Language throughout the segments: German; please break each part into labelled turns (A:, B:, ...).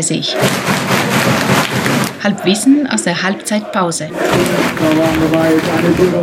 A: Brasil. Halbwissen aus der Halbzeitpause.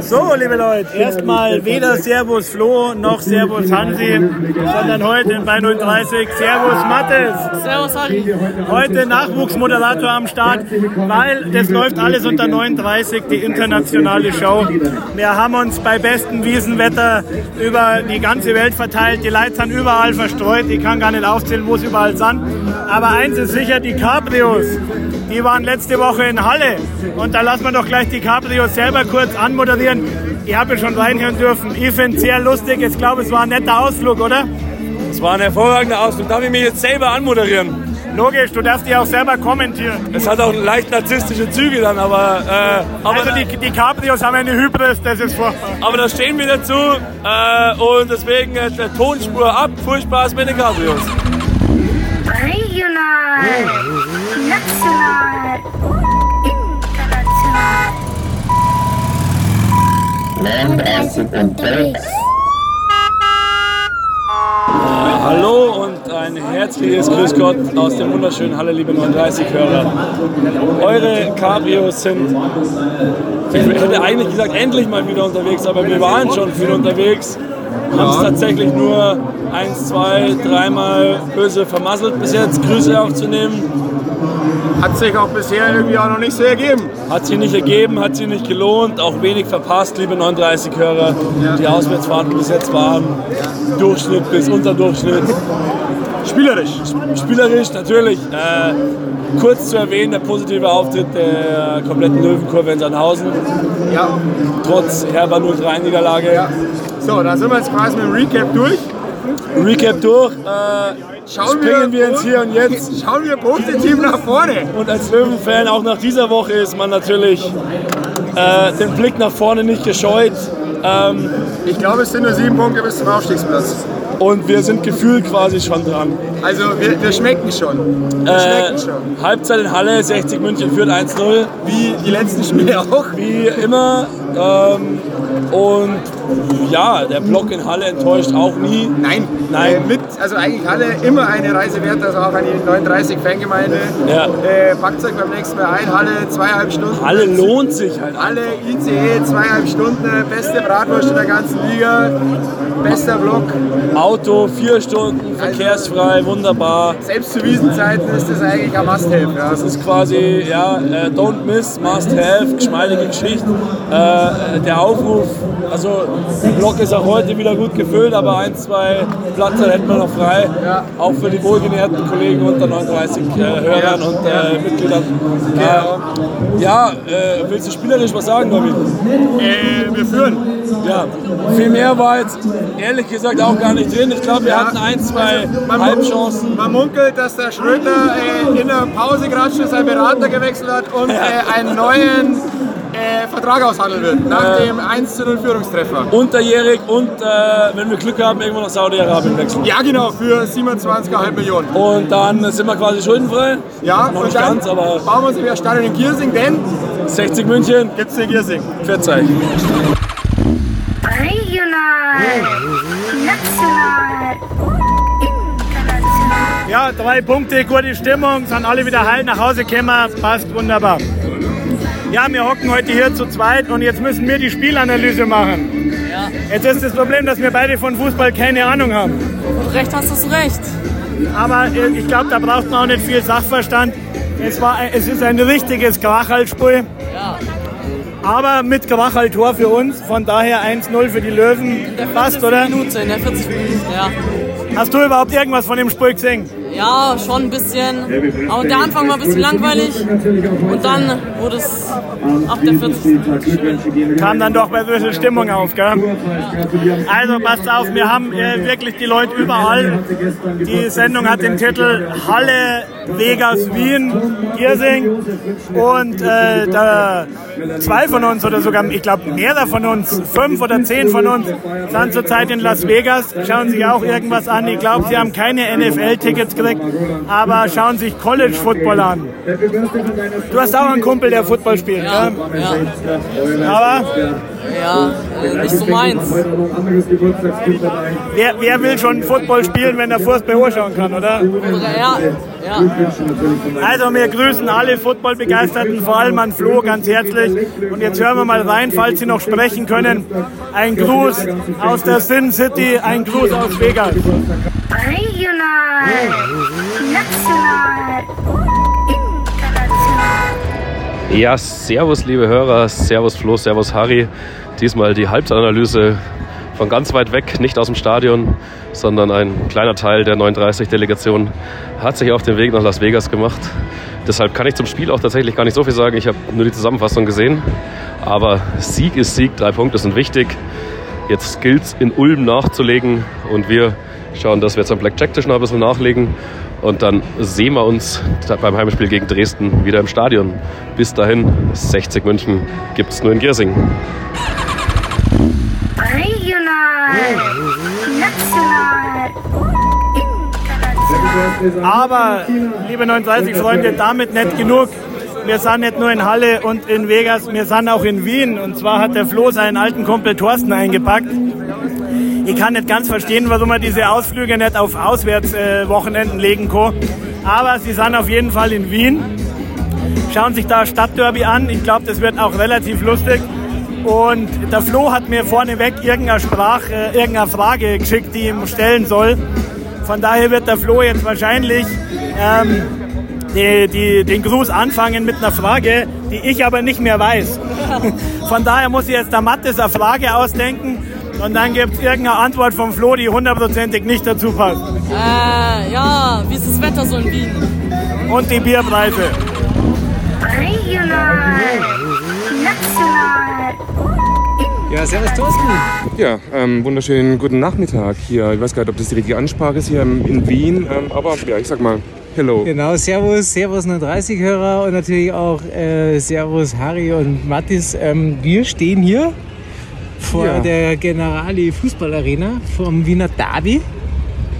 B: So, liebe Leute, erstmal weder Servus Flo noch Servus Hansi, sondern heute bei 030 Servus Mattes.
C: Servus Harry.
B: Heute Nachwuchsmoderator am Start, weil das läuft alles unter 39, die internationale Show. Wir haben uns bei bestem Wiesenwetter über die ganze Welt verteilt. Die Leute sind überall verstreut. Ich kann gar nicht aufzählen, wo sie überall sind. Aber eins ist sicher, die Cabrios, die waren letzte Woche in Halle. Und da lassen wir doch gleich die Cabrios selber kurz anmoderieren. Ich habe ja schon reinhören dürfen. Ich finde es sehr lustig. Ich glaube, es war ein netter Ausflug, oder?
D: Es war ein hervorragender Ausflug. Darf ich mich jetzt selber anmoderieren?
B: Logisch, du darfst die auch selber kommentieren.
D: Es hat auch leicht narzisstische Züge dann, aber... Äh, aber
B: Also die, die Cabrios haben eine Hybris, das ist furchtbar.
D: aber da stehen wir dazu äh, und deswegen äh, der Tonspur ab. Viel Spaß mit den Cabrios.
E: Regional, 39 unterwegs.
D: Hallo und ein herzliches Grüß Gott aus dem wunderschönen Halle, liebe 39-Hörer. Eure Cabrios sind, ich hätte eigentlich gesagt, endlich mal wieder unterwegs, aber wir waren schon viel unterwegs. Haben es tatsächlich nur eins, zwei, dreimal böse vermasselt bis jetzt, Grüße aufzunehmen.
F: Hat sich auch bisher irgendwie auch noch nicht so ergeben.
D: Hat sich nicht ergeben, hat sich nicht gelohnt, auch wenig verpasst, liebe 39-Hörer. Die Auswärtsfahrten bis jetzt waren Durchschnitt bis Unterdurchschnitt.
F: Spielerisch.
D: Spielerisch natürlich. Äh, kurz zu erwähnen, der positive Auftritt der kompletten Löwenkurve in Sandhausen.
F: Ja.
D: Trotz herber 0-3-Niederlage.
F: ja. So, dann sind wir jetzt quasi mit dem Recap durch.
D: Recap durch. Äh,
F: Schauen
D: springen wir ins Hier und Jetzt.
F: Schauen wir positiv nach vorne.
D: Und als Löwenfan auch nach dieser Woche ist man natürlich äh, den Blick nach vorne nicht gescheut. Ähm,
F: Ich glaube, es sind nur sieben Punkte bis zum Aufstiegsplatz.
D: und wir sind gefühlt quasi schon dran.
F: Also wir, wir schmecken schon. Wir
D: Äh,
F: schmecken schon.
D: Halbzeit in Halle, 60 München führt 1-0.
F: Wie die letzten Spiele auch.
D: Wie immer. Ähm, und ja, der Block in Halle enttäuscht auch nie.
F: Nein,
D: Nein.
F: Äh, mit, also eigentlich alle immer eine Reise wert, also auch an die 39 Fangemeinde.
D: Ja.
F: Äh, packt euch beim nächsten Mal ein, Halle zweieinhalb Stunden.
D: Halle lohnt sich halt.
F: Alle ICE zweieinhalb Stunden, beste Bratwurst in der ganzen Liga, bester Block.
D: Auto, vier Stunden, verkehrsfrei, wunderbar.
F: Selbst zu Wiesenzeiten ist das eigentlich ein Must-Have. Ja.
D: Das ist quasi, ja, äh, don't miss, must have, geschmeidige Geschichte. Äh, der Aufruf, also der Block ist auch heute wieder gut gefüllt, aber ein, zwei Plätze hätten wir noch frei.
F: Ja.
D: Auch für die wohlgenährten Kollegen unter 39 äh, Hörern
F: Ja.
D: und äh, Mitgliedern.
F: Genau.
D: Äh, ja, äh, willst du spielerisch was sagen, David?
F: Äh, wir führen.
D: Ja, viel mehr war jetzt ehrlich gesagt auch gar nicht drin. Ich glaube, wir
F: Ja.
D: hatten ein, zwei
F: Man-
D: Halbchancen.
F: Man munkelt, dass der Schröter äh, in der Pause gerade schon seinen Berater gewechselt hat und äh, einen neuen äh, Vertrag aushandeln wird. Nach dem 1 zu 0 Führungstreffer.
D: Unterjährig und äh, wenn wir Glück haben, irgendwo nach Saudi-Arabien wechseln.
F: Ja, genau, für 27,5 Millionen.
D: Und dann sind wir quasi schuldenfrei.
F: Ja,
D: Noch
F: und
D: nicht ganz, aber
F: bauen wir uns wieder Stadion in Giersing, denn
D: 60 München,
F: gibt's in Giersing.
D: 40.
E: National, international.
B: Ja, drei Punkte, gute Stimmung, sind alle wieder heil nach Hause gekommen, passt wunderbar. Ja, wir hocken heute hier zu zweit und jetzt müssen wir die Spielanalyse machen.
C: Ja.
B: Jetzt ist das Problem, dass wir beide von Fußball keine Ahnung haben.
C: Und recht hast du recht.
B: Aber äh, ich glaube, da braucht man auch nicht viel Sachverstand. Es, war, es ist ein richtiges Krachalspiel,
C: Ja.
B: Aber mit Krachaltor für uns. Von daher 1-0 für die Löwen.
C: In der 40.
B: Passt, oder?
C: Minute, in der 40. Minute, ja.
B: Hast du überhaupt irgendwas von dem Spiel gesehen?
C: Ja, schon ein bisschen. Aber der Anfang war ein bisschen langweilig. Und dann wurde es ab der 40.
B: kam dann doch ein bisschen Stimmung auf, gell? Also passt auf, wir haben äh, wirklich die Leute überall. Die Sendung hat den Titel Halle, Vegas, Wien, Giersing. Und äh, da, zwei von uns oder sogar, ich glaube mehrere von uns, fünf oder zehn von uns, sind zurzeit in Las Vegas, schauen sich auch irgendwas an. Ich glaube, sie haben keine NFL-Tickets gekriegt, aber schauen sich College Football an. Du hast auch einen Kumpel, der Football spielt,
C: Ja, ja,
B: Aber
C: ja, äh, nicht so meins.
B: wer, wer will schon Football spielen, wenn er Fußball anschauen kann, oder?
C: Ja, Ja.
B: Also wir grüßen alle Footballbegeisterten, vor allem an Flo ganz herzlich. Und jetzt hören wir mal rein, falls Sie noch sprechen können. Ein Gruß aus der Sin City, ein Gruß aus Vegas.
E: Regional, national, international.
G: Ja, servus liebe Hörer, servus Flo, servus Harry. Diesmal die Halbzeitanalyse von ganz weit weg, nicht aus dem Stadion, sondern ein kleiner Teil der 39-Delegation hat sich auf den Weg nach Las Vegas gemacht. Deshalb kann ich zum Spiel auch tatsächlich gar nicht so viel sagen. Ich habe nur die Zusammenfassung gesehen. Aber Sieg ist Sieg, drei Punkte sind wichtig. Jetzt gilt es in Ulm nachzulegen und wir schauen, dass wir jetzt am Blackjack-Tisch noch ein bisschen nachlegen. Und dann sehen wir uns beim Heimspiel gegen Dresden wieder im Stadion. Bis dahin, 60 München gibt es nur in Giersing.
E: Regional, national, international.
B: Aber, liebe 39-Freunde, damit nicht genug. Wir sind nicht nur in Halle und in Vegas, wir sind auch in Wien. Und zwar hat der Flo seinen alten Kumpel Thorsten eingepackt. Ich kann nicht ganz verstehen, warum er diese Ausflüge nicht auf Auswärtswochenenden legen kann. Aber sie sind auf jeden Fall in Wien. Schauen sich da Stadtderby an. Ich glaube, das wird auch relativ lustig. Und der Flo hat mir vorneweg irgendeine, Sprach, äh, irgendeine Frage geschickt, die ich ihm stellen soll. Von daher wird der Flo jetzt wahrscheinlich ähm, die, die, den Gruß anfangen mit einer Frage, die ich aber nicht mehr weiß. Von daher muss ich jetzt der Mattes eine Frage ausdenken und dann gibt es irgendeine Antwort vom Flo, die hundertprozentig nicht dazu passt.
C: Äh, ja, wie ist das Wetter so in Wien?
B: Und die Bierpreise.
E: Regional, national,
H: Ja, servus Thorsten.
I: Ja, ähm, wunderschönen guten Nachmittag hier. Ich weiß gar nicht, ob das die richtige Ansprache ist hier in Wien, ähm, aber ja, ich sag mal Hello.
H: Genau, servus, servus 39-Hörer und natürlich auch äh, servus Harry und Mattis. Ähm, wir stehen hier vor
I: Ja.
H: der Generali Fußballarena vom Wiener Derby.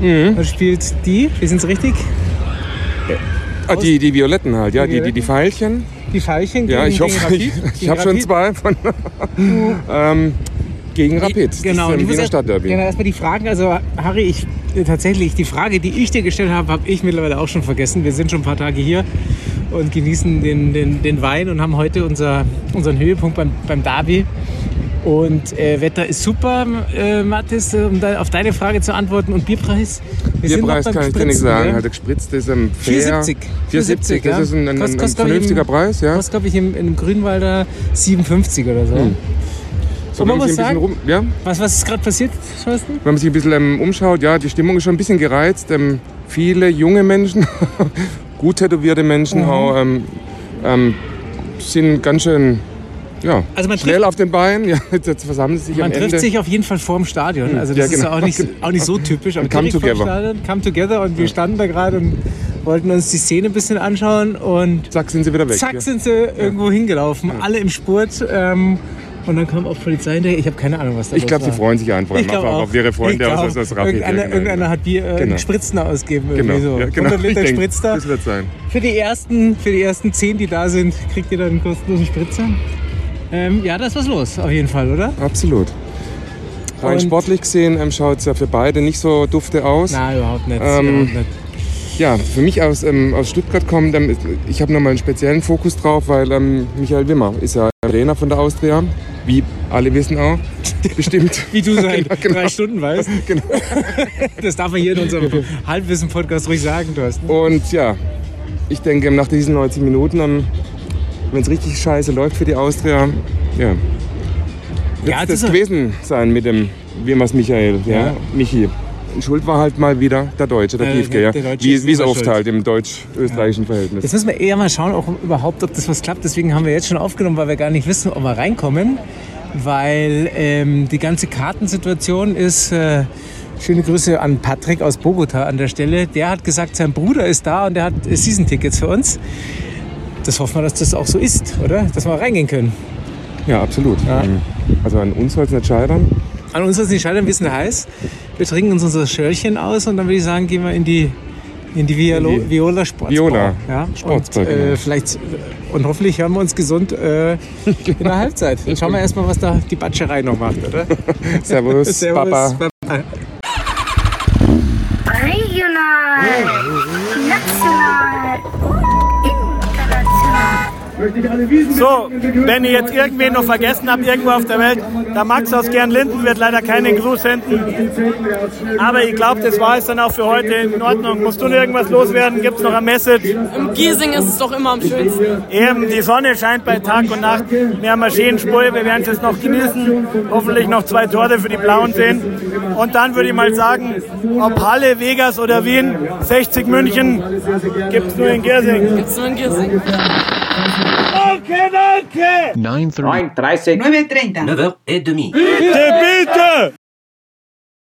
I: Mhm.
H: Da spielt die, wir sind es richtig,
I: Ah, die, die Violetten halt, ja,
H: Die
I: die, die, die Pfeilchen.
H: die Veilchen
I: Ja,
H: gegen,
I: ich hoffe, ich,
H: Rapid.
I: ich
H: Gegen
I: habe schon zwei von ähm, gegen Rapid. Das
H: Genau,
I: ist
H: ich muss
I: Wiener Stadtderby.
H: Genau, erstmal die Fragen. Also, Harry, ich, tatsächlich, die Frage, die ich dir gestellt habe, habe ich mittlerweile auch schon vergessen. Wir sind schon ein paar Tage hier und genießen den, den, den Wein und haben heute unser, unseren Höhepunkt beim, beim Derby. Und äh, Wetter ist super, äh, Mathis, um da, auf deine Frage zu antworten. Und Bierpreis? Wir
I: Bierpreis kann ich dir nicht sagen. Halt, der gespritzt ist ähm, fair.
H: 4,70.
I: 4,70, das
H: ja.
I: ist ein, ein, ein,
H: Kostet-
I: ein vernünftiger
H: im-
I: Preis, ja.
H: Kostet, glaube ich, im, im Grünwalder 57 oder so.
I: Hm. So,
H: man muss
I: ein
H: sagen,
I: rum, ja,
H: was, was ist gerade passiert, Thorsten?
I: wenn man sich ein bisschen ähm, umschaut, ja, die Stimmung ist schon ein bisschen gereizt. Ähm, viele junge Menschen, gut tätowierte Menschen
H: Mhm.
I: auch, ähm, ähm, sind ganz schön ja,
H: Also man
I: schnell auf den Beinen. Ja, jetzt versammeln sich
H: Man trifft sich auf jeden Fall vorm Stadion. Also das
I: Ja,
H: ist ja
I: genau.
H: auch nicht, auch nicht so typisch. aber
I: come together.
H: Stadion, come together und wir standen da gerade und wollten uns die Szene ein bisschen anschauen und
I: Zack, sind sie wieder weg.
H: zack
I: ja.
H: sind sie irgendwo hingelaufen, alle im Spurt. Ähm, und dann kam auch Polizei hinterher. Ich habe keine Ahnung, was da
I: Ich
H: los
I: glaube, sie
H: war.
I: freuen sich einfach
H: Ich
I: auf,
H: glaub
I: auf,
H: auch.
I: auf ihre Freunde
H: Ich
I: aus,
H: glaub
I: aus, aus. Rapid.
H: Irgendeiner,
I: genau.
H: irgendeiner hat Bier, äh,
I: Genau.
H: Spritzen ausgeben.
I: Genau,
H: so.
I: ja, genau.
H: 100 Liter
I: Ich denk,
H: Spritzer.
I: Das wird sein.
H: Für die, ersten, für die ersten zehn, die da sind, kriegt ihr dann einen kostenlosen Spritzer. Ähm, ja, da ist was los, auf jeden Fall, oder?
I: Absolut. Rein
H: Und-
I: sportlich gesehen ähm, schaut es ja für beide nicht so dufte aus.
H: Nein, überhaupt nicht.
I: Ähm,
H: überhaupt nicht.
I: Ja, für mich aus, ähm, aus Stuttgart kommt, ähm, ich habe nochmal einen speziellen Fokus drauf, weil ähm, Michael Wimmer ist ja Trainer von der Austria, wie alle wissen auch, bestimmt.
H: Wie du seit
I: Genau, genau.
H: drei Stunden weißt.
I: Genau.
H: Das darf man hier in unserem Halbwissen-Podcast ruhig sagen, Thorsten.
I: Und ja, ich denke, nach diesen 90 Minuten, ähm, wenn es richtig scheiße läuft für die Austria, ja, wird
H: Ja,
I: es
H: das
I: das gewesen sein mit dem Wimmers Michael, ja,
H: Ja.
I: Michi. Schuld war halt mal wieder der Deutsche, der
H: Äh,
I: Piefke, ja.
H: der
I: wie es oft
H: schuld.
I: halt im deutsch-österreichischen Verhältnis.
H: Jetzt müssen wir eher mal schauen, auch überhaupt, ob das was klappt. Deswegen haben wir jetzt schon aufgenommen, weil wir gar nicht wissen, ob wir reinkommen. Weil ähm, die ganze Kartensituation ist. Äh, schöne Grüße an Patrick aus Bogota an der Stelle. Der hat gesagt, sein Bruder ist da und der hat Season-Tickets für uns. Das hoffen wir, dass das auch so ist, oder? Dass wir reingehen können.
I: Ja, absolut.
H: Ja.
I: Ähm, Also an uns soll es nicht scheitern.
H: An uns ist die Scheide ein bisschen heiß. Wir trinken uns unser Schörchen aus und dann würde ich sagen, gehen wir in die, in die Violo,
I: In die
H: Viola Sportsbar.
I: Viola
H: ja?
I: Sportsbar,
H: und, äh,
I: genau.
H: vielleicht, und hoffentlich hören wir uns gesund äh, in der Halbzeit. Dann schauen wir erstmal, was da die Batscherei noch macht, oder?
I: Servus, Papa.
E: Regional,
B: So, wenn ihr jetzt irgendwen noch vergessen habt, irgendwo auf der Welt, der Max aus Gernlinden wird leider keinen Gruß senden. Aber ich glaube, das war es dann auch für heute in Ordnung. Musst du noch irgendwas loswerden? Gibt es noch ein Message?
C: Im Giesing ist es doch immer am schönsten.
B: Eben, die Sonne scheint bei Tag und Nacht. Mehr Maschinenspur, wir werden es jetzt noch genießen. Hoffentlich noch zwei Tore für die Blauen sehen. Und dann würde ich mal sagen, ob Halle, Vegas oder Wien, 60 München, gibt es nur in
C: Giersing. Gibt's nur in
J: Giersing. 9h30.
K: 9h30.
B: meia 9.